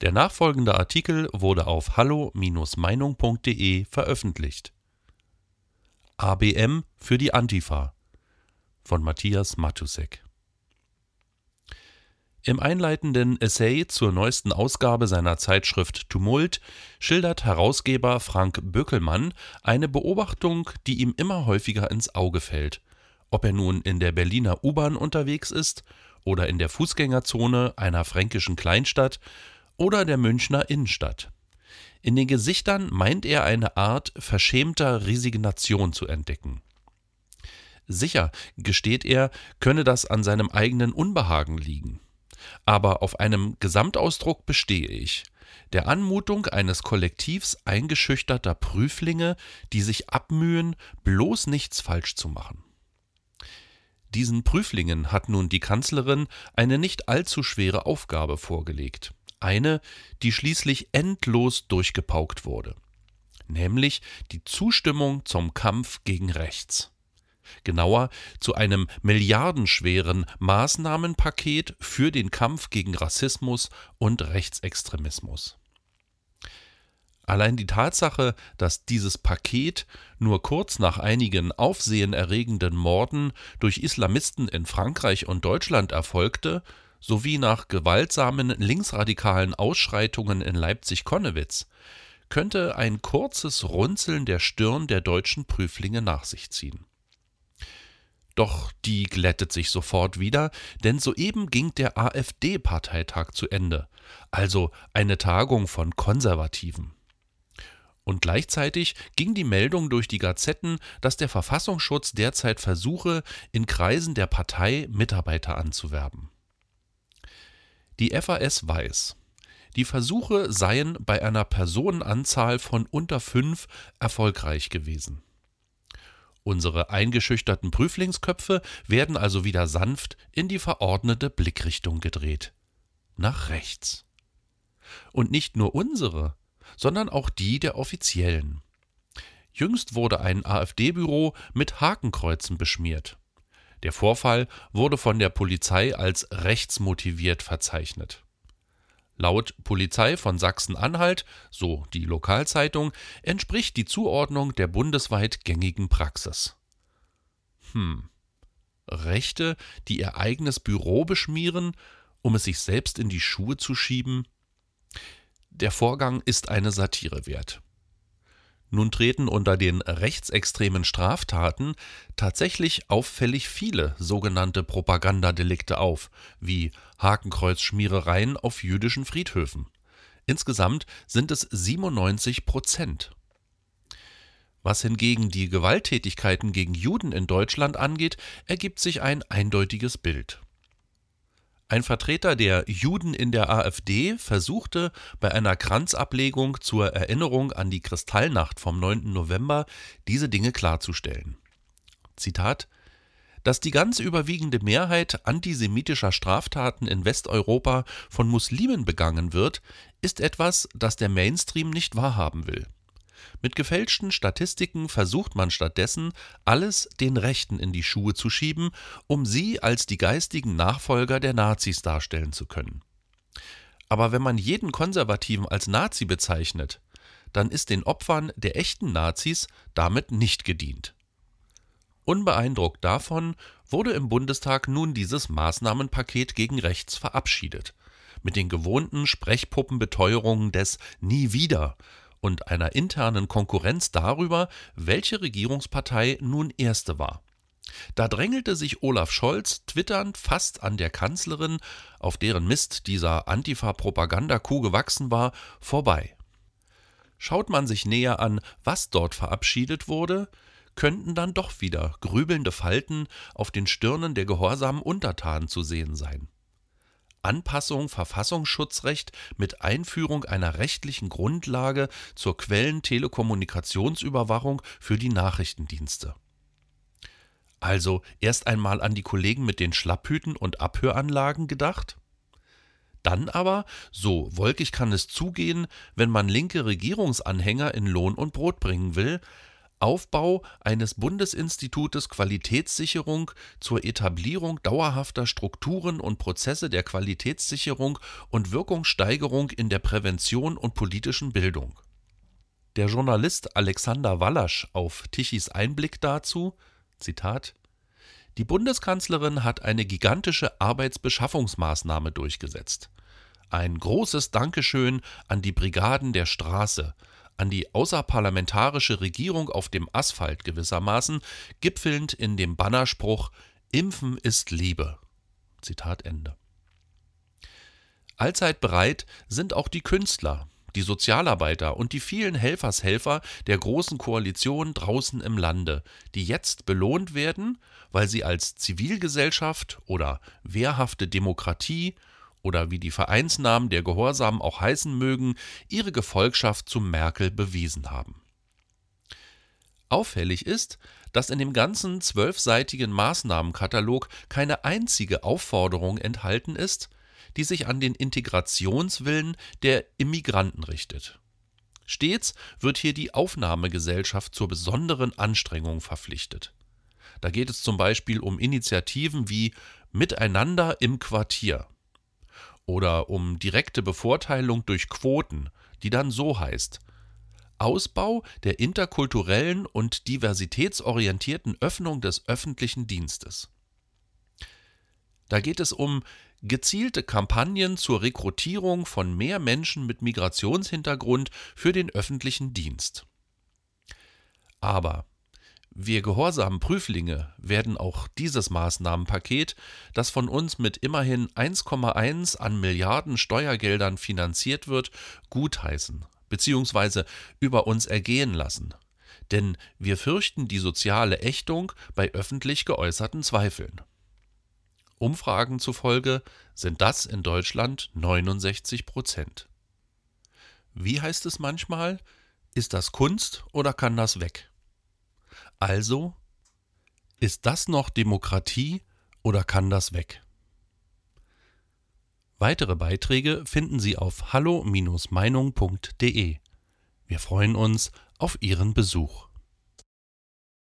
Der nachfolgende Artikel wurde auf hallo-meinung.de veröffentlicht. ABM für die Antifa. Von Matthias Matusek. Im einleitenden Essay zur neuesten Ausgabe seiner Zeitschrift Tumult schildert Herausgeber Frank Böckelmann eine Beobachtung, die ihm immer häufiger ins Auge fällt, ob er nun in der Berliner U-Bahn unterwegs ist oder in der Fußgängerzone einer fränkischen Kleinstadt oder der Münchner Innenstadt. In den Gesichtern meint er eine Art verschämter Resignation zu entdecken. Sicher, gesteht er, könne das an seinem eigenen Unbehagen liegen. Aber auf einem Gesamtausdruck bestehe ich, der Anmutung eines Kollektivs eingeschüchterter Prüflinge, die sich abmühen, bloß nichts falsch zu machen. Diesen Prüflingen hat nun die Kanzlerin eine nicht allzu schwere Aufgabe vorgelegt eine, die schließlich endlos durchgepaukt wurde, nämlich die Zustimmung zum Kampf gegen rechts. Genauer zu einem milliardenschweren Maßnahmenpaket für den Kampf gegen Rassismus und Rechtsextremismus. Allein die Tatsache, dass dieses Paket nur kurz nach einigen aufsehenerregenden Morden durch Islamisten in Frankreich und Deutschland erfolgte, sowie nach gewaltsamen linksradikalen Ausschreitungen in Leipzig-Konnewitz könnte ein kurzes Runzeln der Stirn der deutschen Prüflinge nach sich ziehen. Doch die glättet sich sofort wieder, denn soeben ging der AfD-Parteitag zu Ende, also eine Tagung von Konservativen. Und gleichzeitig ging die Meldung durch die Gazetten, dass der Verfassungsschutz derzeit versuche, in Kreisen der Partei Mitarbeiter anzuwerben. Die FAS weiß, die Versuche seien bei einer Personenanzahl von unter fünf erfolgreich gewesen. Unsere eingeschüchterten Prüflingsköpfe werden also wieder sanft in die verordnete Blickrichtung gedreht. Nach rechts. Und nicht nur unsere, sondern auch die der Offiziellen. Jüngst wurde ein AfD-Büro mit Hakenkreuzen beschmiert. Der Vorfall wurde von der Polizei als rechtsmotiviert verzeichnet. Laut Polizei von Sachsen-Anhalt, so die Lokalzeitung, entspricht die Zuordnung der bundesweit gängigen Praxis. Hm. Rechte, die ihr eigenes Büro beschmieren, um es sich selbst in die Schuhe zu schieben? Der Vorgang ist eine Satire wert. Nun treten unter den rechtsextremen Straftaten tatsächlich auffällig viele sogenannte Propagandadelikte auf, wie Hakenkreuzschmierereien auf jüdischen Friedhöfen. Insgesamt sind es 97 Prozent. Was hingegen die Gewalttätigkeiten gegen Juden in Deutschland angeht, ergibt sich ein eindeutiges Bild. Ein Vertreter der Juden in der AfD versuchte bei einer Kranzablegung zur Erinnerung an die Kristallnacht vom 9. November diese Dinge klarzustellen. Zitat dass die ganz überwiegende Mehrheit antisemitischer Straftaten in Westeuropa von Muslimen begangen wird, ist etwas, das der Mainstream nicht wahrhaben will. Mit gefälschten Statistiken versucht man stattdessen, alles den Rechten in die Schuhe zu schieben, um sie als die geistigen Nachfolger der Nazis darstellen zu können. Aber wenn man jeden Konservativen als Nazi bezeichnet, dann ist den Opfern der echten Nazis damit nicht gedient. Unbeeindruckt davon wurde im Bundestag nun dieses Maßnahmenpaket gegen rechts verabschiedet, mit den gewohnten Sprechpuppenbeteuerungen des Nie wieder und einer internen Konkurrenz darüber, welche Regierungspartei nun erste war. Da drängelte sich Olaf Scholz twitternd fast an der Kanzlerin, auf deren Mist dieser Antifa-Propagandakuh gewachsen war, vorbei. Schaut man sich näher an, was dort verabschiedet wurde, könnten dann doch wieder grübelnde Falten auf den Stirnen der gehorsamen Untertanen zu sehen sein. Anpassung Verfassungsschutzrecht mit Einführung einer rechtlichen Grundlage zur Quellentelekommunikationsüberwachung für die Nachrichtendienste. Also erst einmal an die Kollegen mit den Schlapphüten und Abhöranlagen gedacht? Dann aber, so wolkig kann es zugehen, wenn man linke Regierungsanhänger in Lohn und Brot bringen will, Aufbau eines Bundesinstitutes Qualitätssicherung zur Etablierung dauerhafter Strukturen und Prozesse der Qualitätssicherung und Wirkungssteigerung in der Prävention und politischen Bildung. Der Journalist Alexander Wallasch auf Tichys Einblick dazu: Zitat Die Bundeskanzlerin hat eine gigantische Arbeitsbeschaffungsmaßnahme durchgesetzt. Ein großes Dankeschön an die Brigaden der Straße, an die außerparlamentarische Regierung auf dem Asphalt gewissermaßen, gipfelnd in dem Bannerspruch Impfen ist Liebe. Zitat Ende. Allzeit bereit sind auch die Künstler, die Sozialarbeiter und die vielen Helfershelfer der großen Koalition draußen im Lande, die jetzt belohnt werden, weil sie als Zivilgesellschaft oder wehrhafte Demokratie oder wie die Vereinsnamen der Gehorsamen auch heißen mögen, ihre Gefolgschaft zu Merkel bewiesen haben. Auffällig ist, dass in dem ganzen zwölfseitigen Maßnahmenkatalog keine einzige Aufforderung enthalten ist, die sich an den Integrationswillen der Immigranten richtet. Stets wird hier die Aufnahmegesellschaft zur besonderen Anstrengung verpflichtet. Da geht es zum Beispiel um Initiativen wie Miteinander im Quartier oder um direkte Bevorteilung durch Quoten, die dann so heißt Ausbau der interkulturellen und diversitätsorientierten Öffnung des öffentlichen Dienstes. Da geht es um gezielte Kampagnen zur Rekrutierung von mehr Menschen mit Migrationshintergrund für den öffentlichen Dienst. Aber wir gehorsamen Prüflinge werden auch dieses Maßnahmenpaket, das von uns mit immerhin 1,1 an Milliarden Steuergeldern finanziert wird, gutheißen bzw. über uns ergehen lassen. Denn wir fürchten die soziale Ächtung bei öffentlich geäußerten Zweifeln. Umfragen zufolge sind das in Deutschland 69 Prozent. Wie heißt es manchmal? Ist das Kunst oder kann das weg? Also, ist das noch Demokratie oder kann das weg? Weitere Beiträge finden Sie auf hallo-meinung.de. Wir freuen uns auf Ihren Besuch.